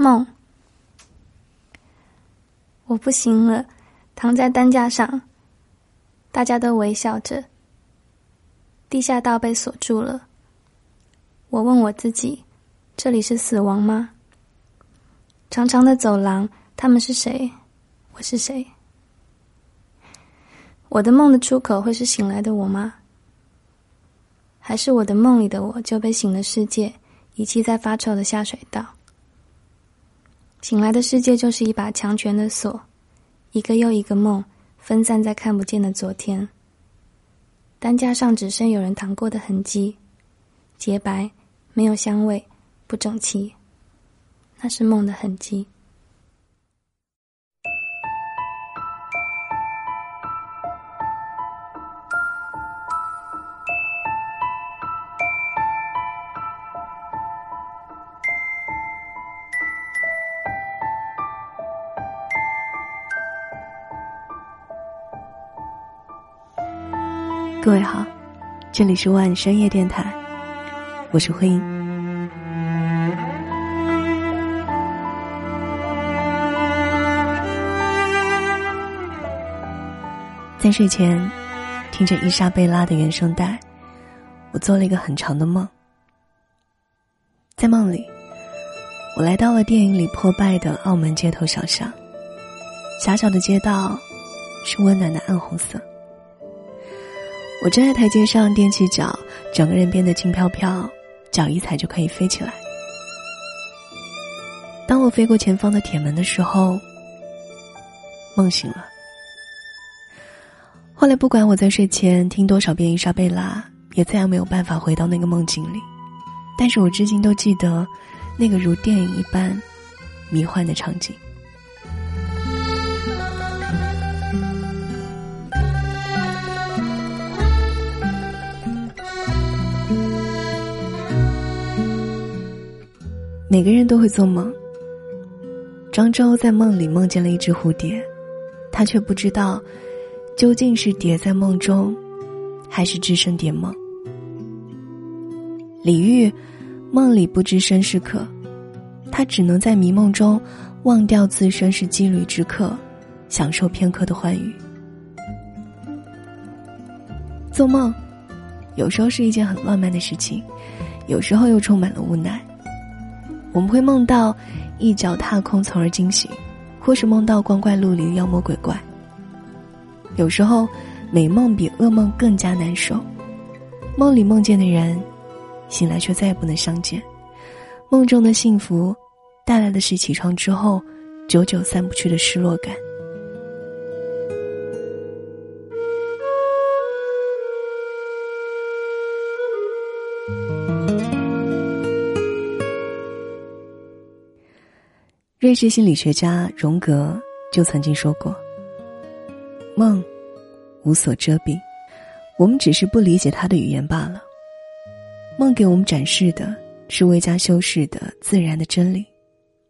梦，我不行了，躺在担架上，大家都微笑着。地下道被锁住了，我问我自己：这里是死亡吗？长长的走廊，他们是谁？我是谁？我的梦的出口会是醒来的我吗？还是我的梦里的我就被醒的世界遗弃在发臭的下水道？醒来的世界就是一把强权的锁，一个又一个梦分散在看不见的昨天。担架上只剩有人躺过的痕迹，洁白，没有香味，不整齐。那是梦的痕迹。各位好，这里是万深夜电台，我是慧英。在睡前，听着伊莎贝拉的原声带，我做了一个很长的梦。在梦里，我来到了电影里破败的澳门街头小巷，狭小的街道是温暖的暗红色。我站在台阶上踮起脚，整个人变得轻飘飘，脚一踩就可以飞起来。当我飞过前方的铁门的时候，梦醒了。后来不管我在睡前听多少遍伊莎贝拉，也再也没有办法回到那个梦境里。但是我至今都记得，那个如电影一般迷幻的场景。每个人都会做梦。庄周在梦里梦见了一只蝴蝶，他却不知道，究竟是蝶在梦中，还是只身蝶梦。李煜梦里不知身是客，他只能在迷梦中忘掉自身是羁旅之客，享受片刻的欢愉。做梦，有时候是一件很浪漫的事情，有时候又充满了无奈。我们会梦到一脚踏空，从而惊醒，或是梦到光怪陆离的、妖魔鬼怪。有时候，美梦比噩梦更加难受。梦里梦见的人，醒来却再也不能相见。梦中的幸福，带来的是起床之后久久散不去的失落感。瑞士心理学家荣格就曾经说过：“梦无所遮蔽，我们只是不理解他的语言罢了。梦给我们展示的是未加修饰的自然的真理，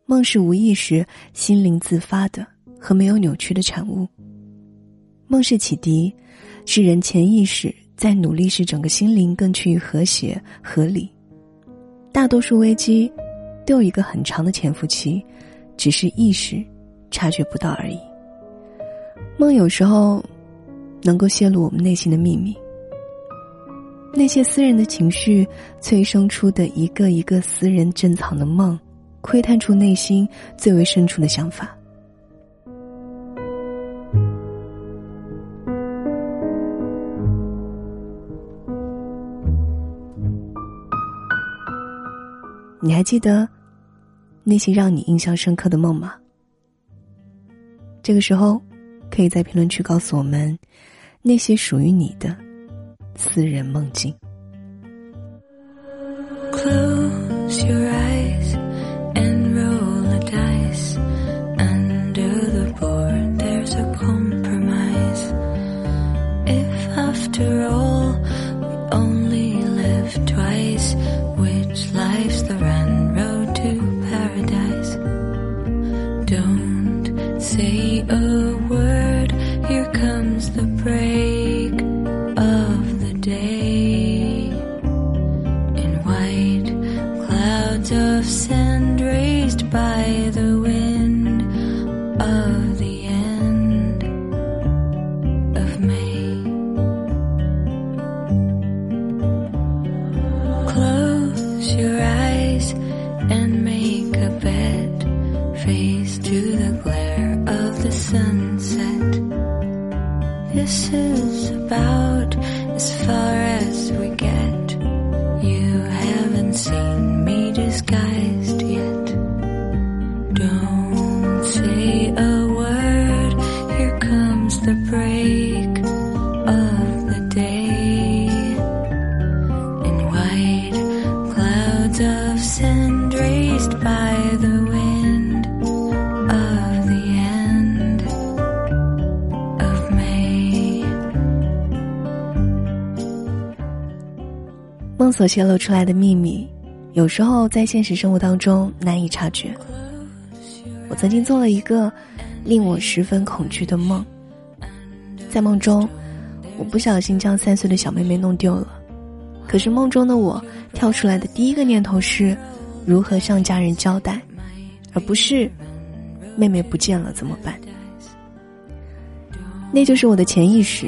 梦是无意识、心灵自发的和没有扭曲的产物。梦是启迪，是人潜意识在努力使整个心灵更趋于和谐合理。大多数危机都有一个很长的潜伏期。”只是意识察觉不到而已。梦有时候能够泄露我们内心的秘密，那些私人的情绪催生出的一个一个私人珍藏的梦，窥探出内心最为深处的想法。你还记得？那些让你印象深刻的梦吗？这个时候，可以在评论区告诉我们，那些属于你的私人梦境。Close your eyes. face to the glare of the sunset. This is about as far as we get. You haven't seen me disguise. 所泄露出来的秘密，有时候在现实生活当中难以察觉。我曾经做了一个令我十分恐惧的梦，在梦中，我不小心将三岁的小妹妹弄丢了。可是梦中的我跳出来的第一个念头是，如何向家人交代，而不是妹妹不见了怎么办。那就是我的潜意识，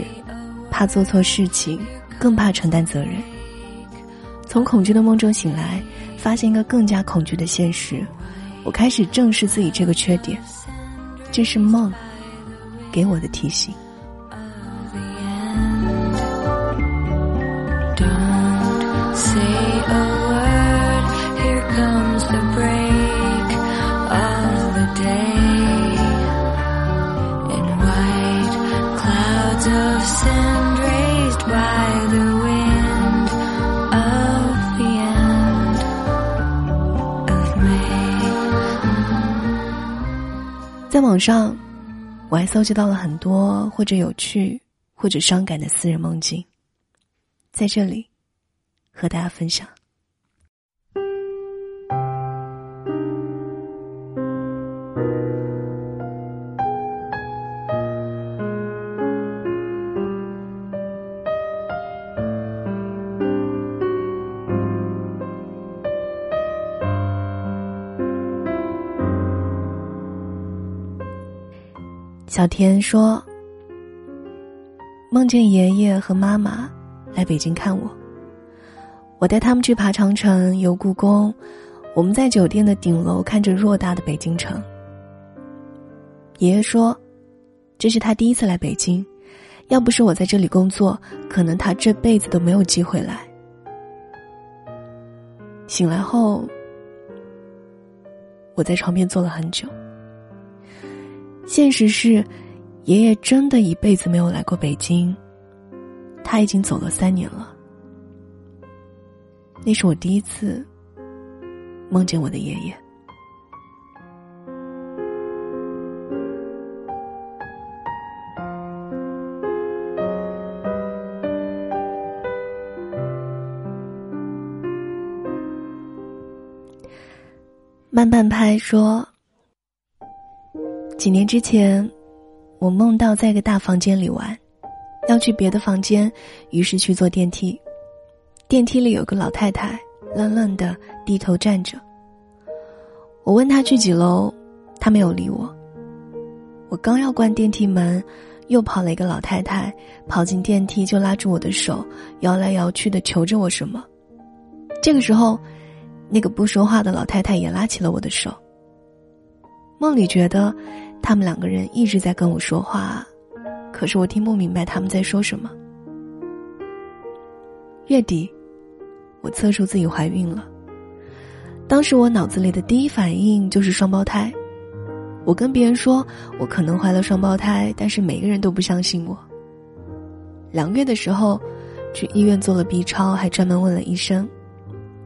怕做错事情，更怕承担责任。从恐惧的梦中醒来，发现一个更加恐惧的现实，我开始正视自己这个缺点。这是梦给我的提醒。网上，我还搜集到了很多或者有趣或者伤感的私人梦境，在这里和大家分享。小田说：“梦见爷爷和妈妈来北京看我，我带他们去爬长城、游故宫。我们在酒店的顶楼看着偌大的北京城。爷爷说，这是他第一次来北京，要不是我在这里工作，可能他这辈子都没有机会来。醒来后，我在床边坐了很久。”现实是，爷爷真的一辈子没有来过北京。他已经走了三年了。那是我第一次梦见我的爷爷。慢半拍说。几年之前，我梦到在一个大房间里玩，要去别的房间，于是去坐电梯。电梯里有个老太太，愣愣的低头站着。我问她去几楼，她没有理我。我刚要关电梯门，又跑了一个老太太，跑进电梯就拉住我的手，摇来摇去的求着我什么。这个时候，那个不说话的老太太也拉起了我的手。梦里觉得。他们两个人一直在跟我说话，可是我听不明白他们在说什么。月底，我测出自己怀孕了。当时我脑子里的第一反应就是双胞胎。我跟别人说我可能怀了双胞胎，但是每个人都不相信我。两月的时候，去医院做了 B 超，还专门问了医生。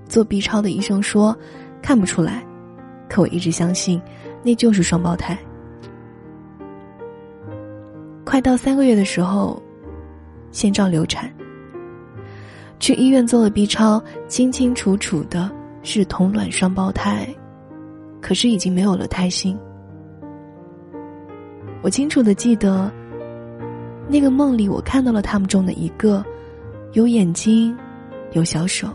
做 B 超的医生说看不出来，可我一直相信那就是双胞胎。快到三个月的时候，先兆流产。去医院做了 B 超，清清楚楚的是同卵双胞胎，可是已经没有了胎心。我清楚的记得，那个梦里我看到了他们中的一个，有眼睛，有小手，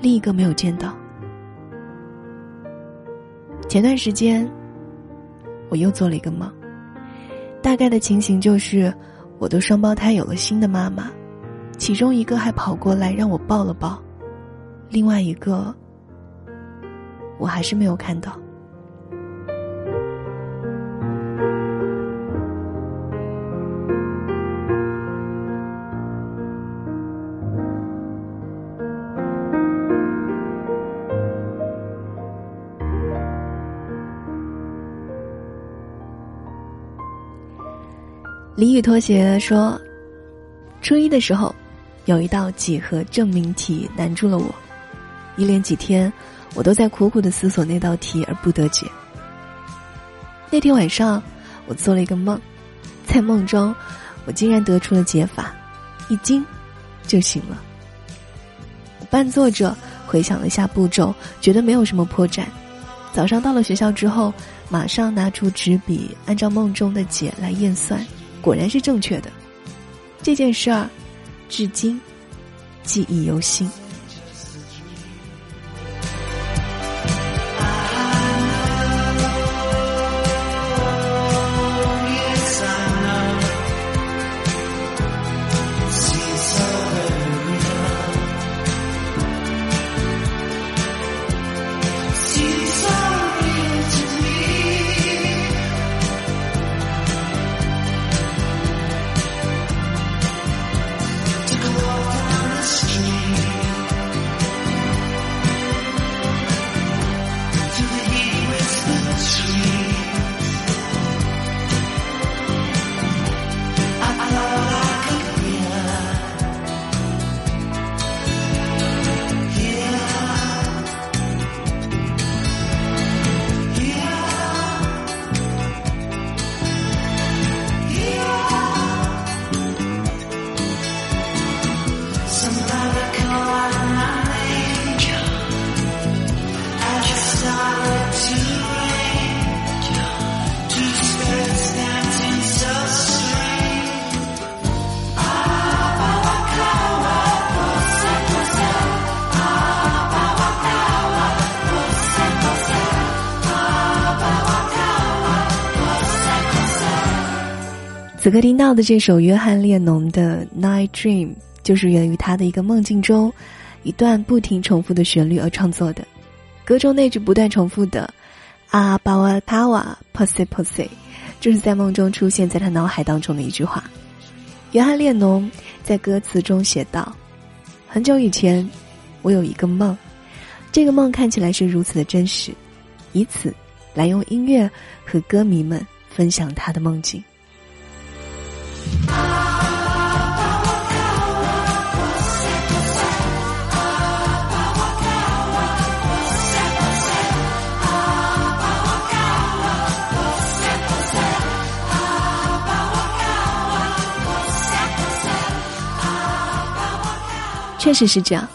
另一个没有见到。前段时间，我又做了一个梦。大概的情形就是，我的双胞胎有了新的妈妈，其中一个还跑过来让我抱了抱，另外一个我还是没有看到。李宇拖鞋说，初一的时候，有一道几何证明题难住了我，一连几天，我都在苦苦的思索那道题而不得解。那天晚上，我做了一个梦，在梦中，我竟然得出了解法，一惊，就醒了。我半坐着回想了一下步骤，觉得没有什么破绽。早上到了学校之后，马上拿出纸笔，按照梦中的解来验算。果然是正确的，这件事儿，至今记忆犹新。此刻听到的这首约翰列侬的《Night Dream》，就是源于他的一个梦境中，一段不停重复的旋律而创作的。歌中那句不断重复的“啊巴瓦卡瓦 pose pose”，就是在梦中出现在他脑海当中的一句话。约翰列侬在歌词中写道：“很久以前，我有一个梦，这个梦看起来是如此的真实，以此来用音乐和歌迷们分享他的梦境。”确实是这样，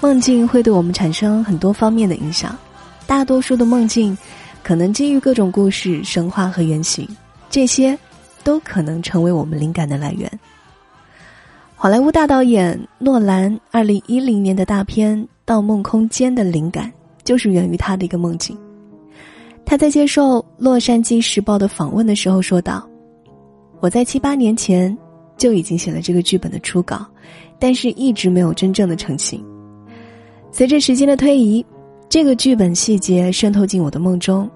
梦境会对我们产生很多方面的影响。大多数的梦境，可能基于各种故事、神话和原型，这些。都可能成为我们灵感的来源。好莱坞大导演诺兰二零一零年的大片《盗梦空间》的灵感就是源于他的一个梦境。他在接受《洛杉矶时报》的访问的时候说道：“我在七八年前就已经写了这个剧本的初稿，但是一直没有真正的成型。随着时间的推移，这个剧本细节渗透进我的梦中。”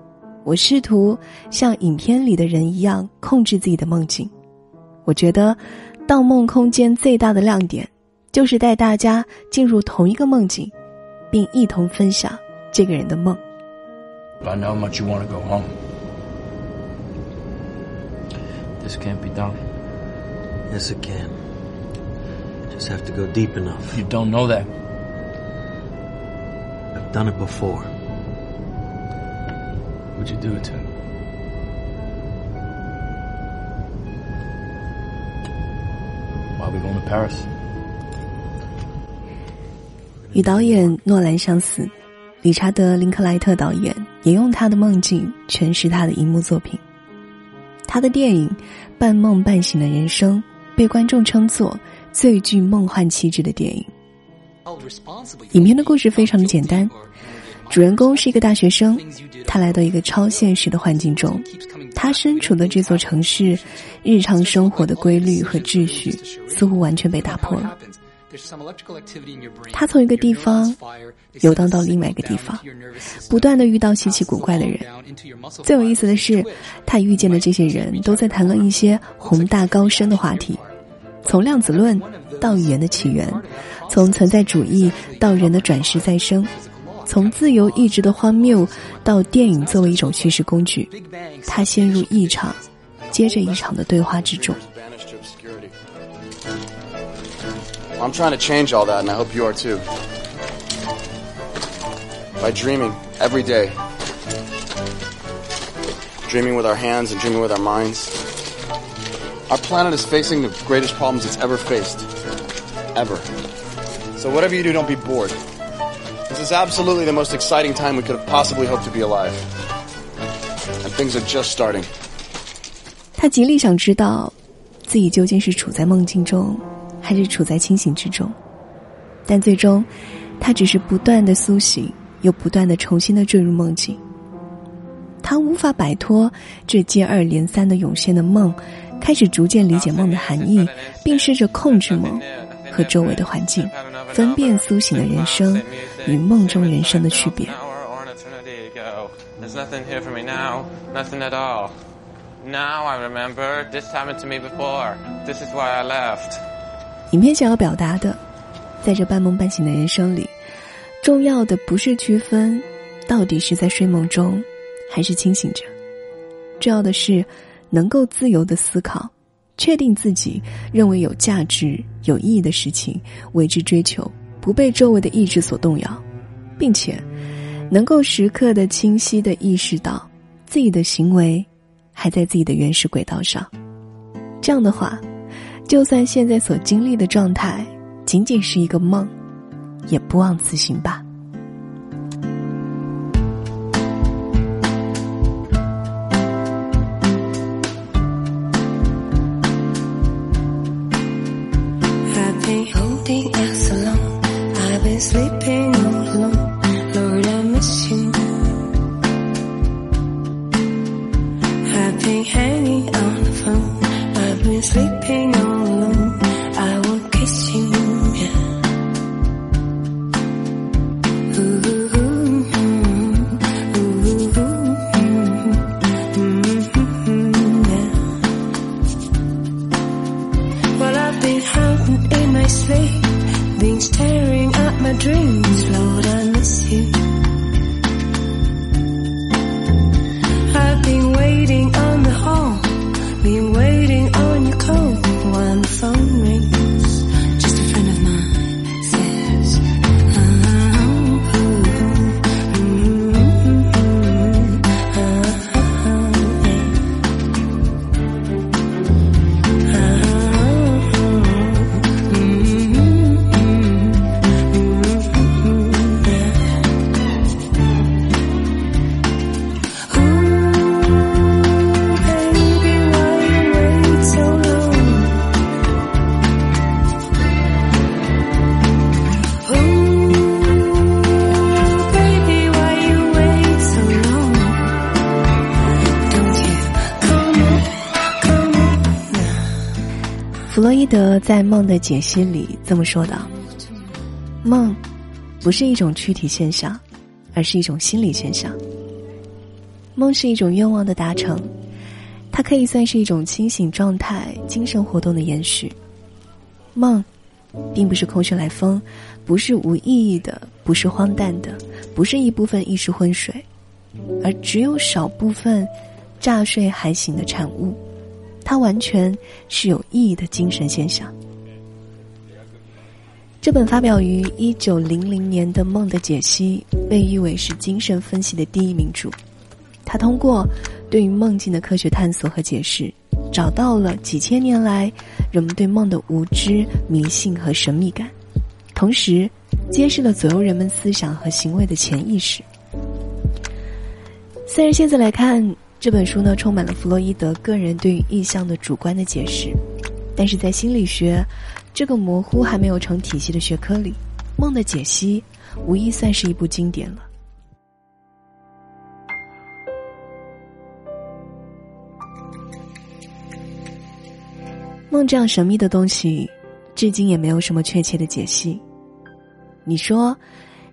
我试图像影片里的人一样控制自己的梦境。我觉得，《盗梦空间》最大的亮点就是带大家进入同一个梦境，并一同分享这个人的梦。I know how much you want to go home. This can't be done. Yes, it can. Just have to go deep enough. You don't know that. I've done it before. What'd you do it to? Why are we going to Paris? 与导演诺兰相似，理查德·林克莱特导演也用他的梦境诠释他的荧幕作品。他的电影《半梦半醒的人生》被观众称作最具梦幻气质的电影。影片的故事非常的简单。主人公是一个大学生，他来到一个超现实的环境中，他身处的这座城市，日常生活的规律和秩序似乎完全被打破了。他从一个地方游荡到另外一个地方，不断的遇到稀奇古怪的人。最有意思的是，他遇见的这些人都在谈论一些宏大高深的话题，从量子论到语言的起源，从存在主义到人的转世再生。从自由意志的荒谬到电影作为一种叙事工具，他陷入一场接着一场的对话之中。I'm trying to change all that, and I hope you are too. By dreaming every day. Dreaming with our hands and dreaming with our minds. Our planet is facing the greatest problems it's ever faced. Ever. So whatever you do, don't be bored. This is absolutely the most exciting time we could have possibly hoped to be alive. And things are just starting. 他极力想知道，自己究竟是处在梦境中，还是处在清醒之中。但最终，他只是不断的苏醒，又不断的重新的坠入梦境。他无法摆脱这接二连三的涌现的梦，开始逐渐理解梦的含义，并试着控制梦和周围的环境，分辨苏醒的人生与梦中人生的区别。There's nothing here for me now, nothing at all. Now I remember this to me before. This is why I left. 影片想要表达的，在这半梦半醒的人生里，重要的不是区分到底是在睡梦中，还是清醒着，重要的是能够自由的思考，确定自己认为有价值、有意义的事情，为之追求，不被周围的意志所动摇，并且能够时刻的清晰的意识到自己的行为还在自己的原始轨道上。这样的话。就算现在所经历的状态仅仅是一个梦，也不忘此行吧。定在《梦的解析》里这么说的：“梦不是一种躯体现象，而是一种心理现象。梦是一种愿望的达成，它可以算是一种清醒状态、精神活动的延续。梦，并不是空穴来风，不是无意义的，不是荒诞的，不是一部分意识昏睡，而只有少部分乍睡还醒的产物。”它完全是有意义的精神现象。这本发表于一九零零年的《梦的解析》被誉为是精神分析的第一名著。它通过对于梦境的科学探索和解释，找到了几千年来人们对梦的无知、迷信和神秘感，同时揭示了左右人们思想和行为的潜意识。虽然现在来看，这本书呢，充满了弗洛伊德个人对于意象的主观的解释，但是在心理学这个模糊还没有成体系的学科里，梦的解析无疑算是一部经典了。梦这样神秘的东西，至今也没有什么确切的解析。你说，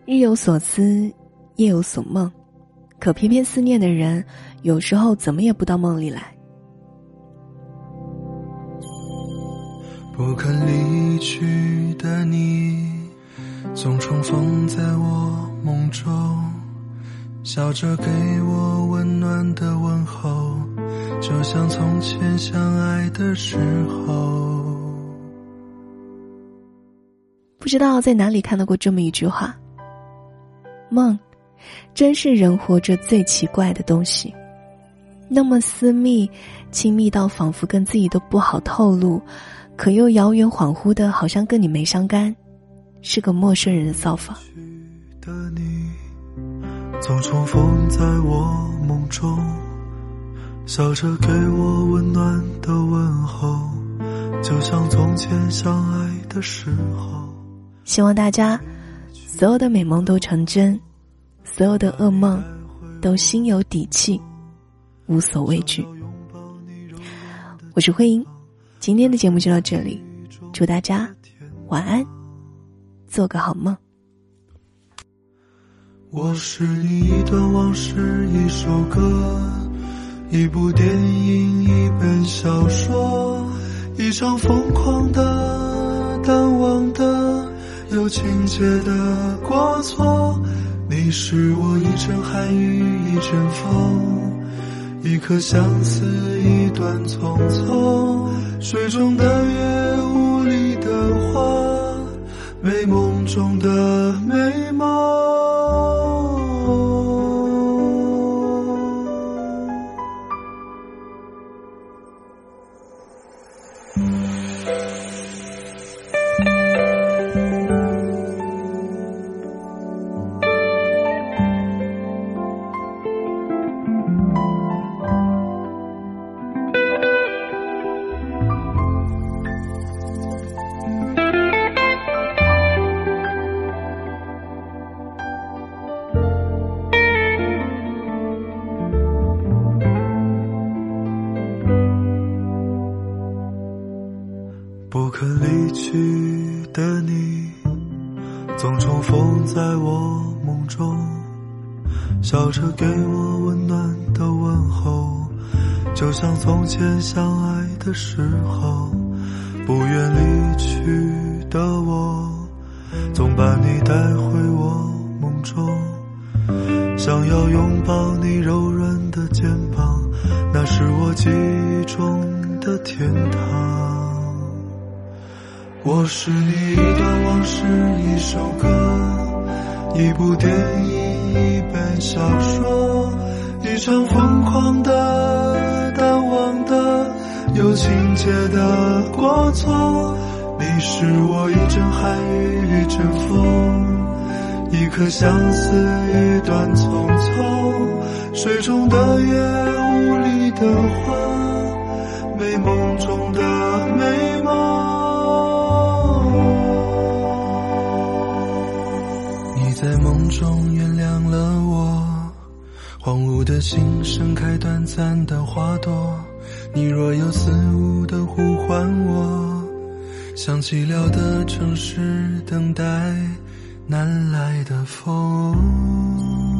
日有所思，夜有所梦，可偏偏思念的人，有时候怎么也不到梦里来。不肯离去的你，总重逢在我梦中，笑着给我温暖的问候，就像从前相爱的时候。不知道在哪里看到过这么一句话：“梦，真是人活着最奇怪的东西，那么私密，亲密到仿佛跟自己都不好透露，可又遥远恍惚的，好像跟你没相干，是个陌生人的造访。”的你，总重逢在我梦中，笑着给我温暖的问候，就像从前相爱的时候。希望大家所有的美梦都成真，所有的噩梦都心有底气，无所畏惧。我是慧英，今天的节目就到这里，祝大家晚安，做个好梦。我是你一段往事，一首歌，一部电影，一本小说，一场疯狂的、淡忘的、有情节的过错。你是我一阵寒雨，一阵风，一颗相思，一段匆匆。水中的月，雾里的花，美梦中的美梦。总重逢在我梦中，笑着给我温暖的问候，就像从前相爱的时候。不愿离去的我，总把你带回我梦中，想要拥抱你柔软的肩膀，那是我记忆中的天堂。我是你一段往事，一首歌，一部电影，一本小说，一场疯狂的、淡忘的、有情节的过错。你是我一阵寒雨，一阵风，一颗相思，一段匆匆。水中的月，雾里的花，美梦中的美中原谅了我，荒芜的心盛开短暂的花朵，你若有似无的呼唤我，像寂寥的城市等待南来的风。